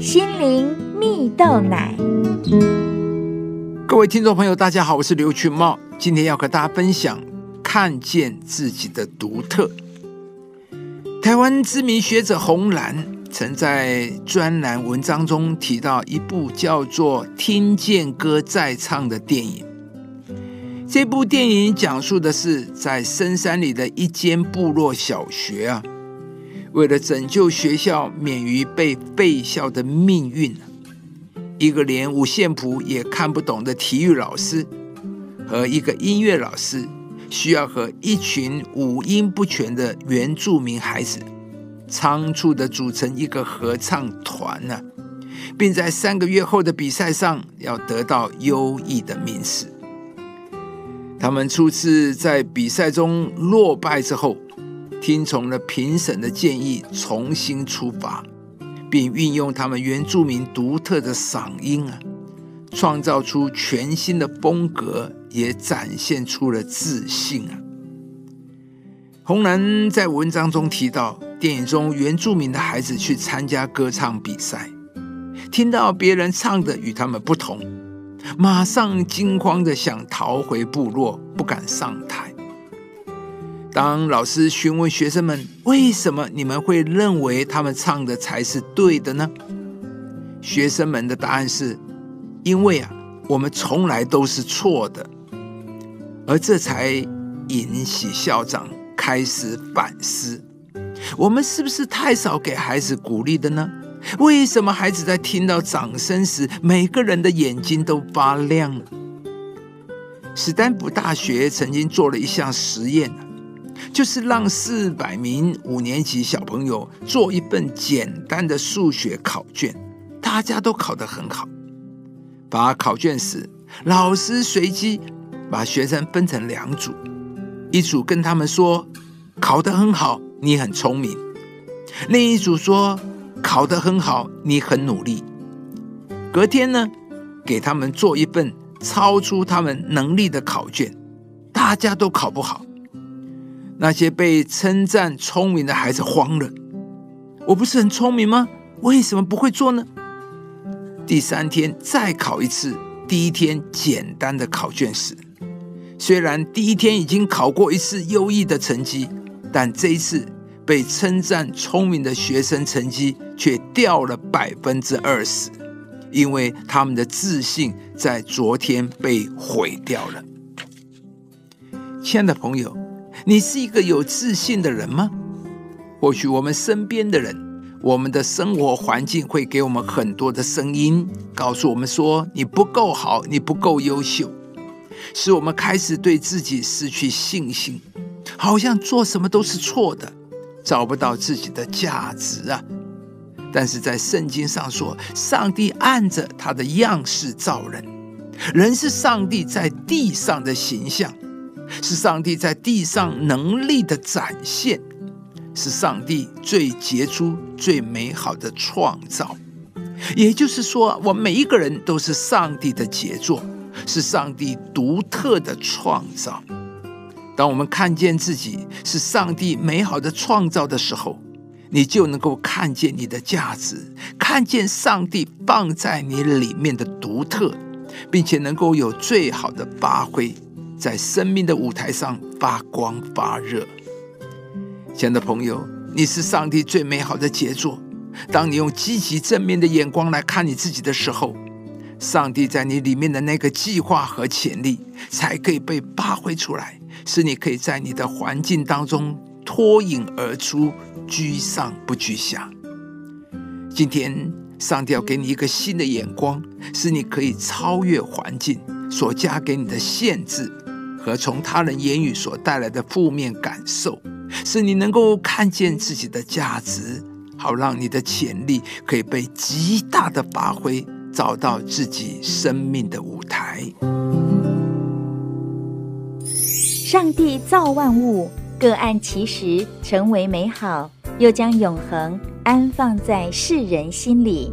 心灵蜜豆奶。各位听众朋友，大家好，我是刘群茂，今天要和大家分享看见自己的独特。台湾知名学者洪兰曾在专栏文章中提到一部叫做《听见歌在唱》的电影。这部电影讲述的是在深山里的一间部落小学啊，为了拯救学校免于被废校的命运，一个连五线谱也看不懂的体育老师和一个音乐老师，需要和一群五音不全的原住民孩子仓促的组成一个合唱团呢，并在三个月后的比赛上要得到优异的名次。他们初次在比赛中落败之后，听从了评审的建议，重新出发，并运用他们原住民独特的嗓音啊，创造出全新的风格，也展现出了自信啊。红兰在文章中提到，电影中原住民的孩子去参加歌唱比赛，听到别人唱的与他们不同。马上惊慌的想逃回部落，不敢上台。当老师询问学生们为什么你们会认为他们唱的才是对的呢？学生们的答案是：因为啊，我们从来都是错的。而这才引起校长开始反思：我们是不是太少给孩子鼓励的呢？为什么孩子在听到掌声时，每个人的眼睛都发亮了？史丹福大学曾经做了一项实验，就是让四百名五年级小朋友做一份简单的数学考卷，大家都考得很好。把考卷时，老师随机把学生分成两组，一组跟他们说：“考得很好，你很聪明。”另一组说。考得很好，你很努力。隔天呢，给他们做一份超出他们能力的考卷，大家都考不好。那些被称赞聪明的孩子慌了：“我不是很聪明吗？为什么不会做呢？”第三天再考一次，第一天简单的考卷时，虽然第一天已经考过一次优异的成绩，但这一次。被称赞聪明的学生成绩却掉了百分之二十，因为他们的自信在昨天被毁掉了。亲爱的朋友，你是一个有自信的人吗？或许我们身边的人，我们的生活环境会给我们很多的声音，告诉我们说你不够好，你不够优秀，使我们开始对自己失去信心，好像做什么都是错的。找不到自己的价值啊！但是在圣经上说，上帝按着他的样式造人，人是上帝在地上的形象，是上帝在地上能力的展现，是上帝最杰出、最美好的创造。也就是说，我们每一个人都是上帝的杰作，是上帝独特的创造。当我们看见自己是上帝美好的创造的时候，你就能够看见你的价值，看见上帝放在你里面的独特，并且能够有最好的发挥，在生命的舞台上发光发热。亲爱的朋友，你是上帝最美好的杰作。当你用积极正面的眼光来看你自己的时候，上帝在你里面的那个计划和潜力才可以被发挥出来。是你可以在你的环境当中脱颖而出，居上不居下。今天，上帝要给你一个新的眼光，是你可以超越环境所加给你的限制和从他人言语所带来的负面感受，是你能够看见自己的价值，好让你的潜力可以被极大的发挥，找到自己生命的舞台。上帝造万物，各按其时成为美好，又将永恒安放在世人心里。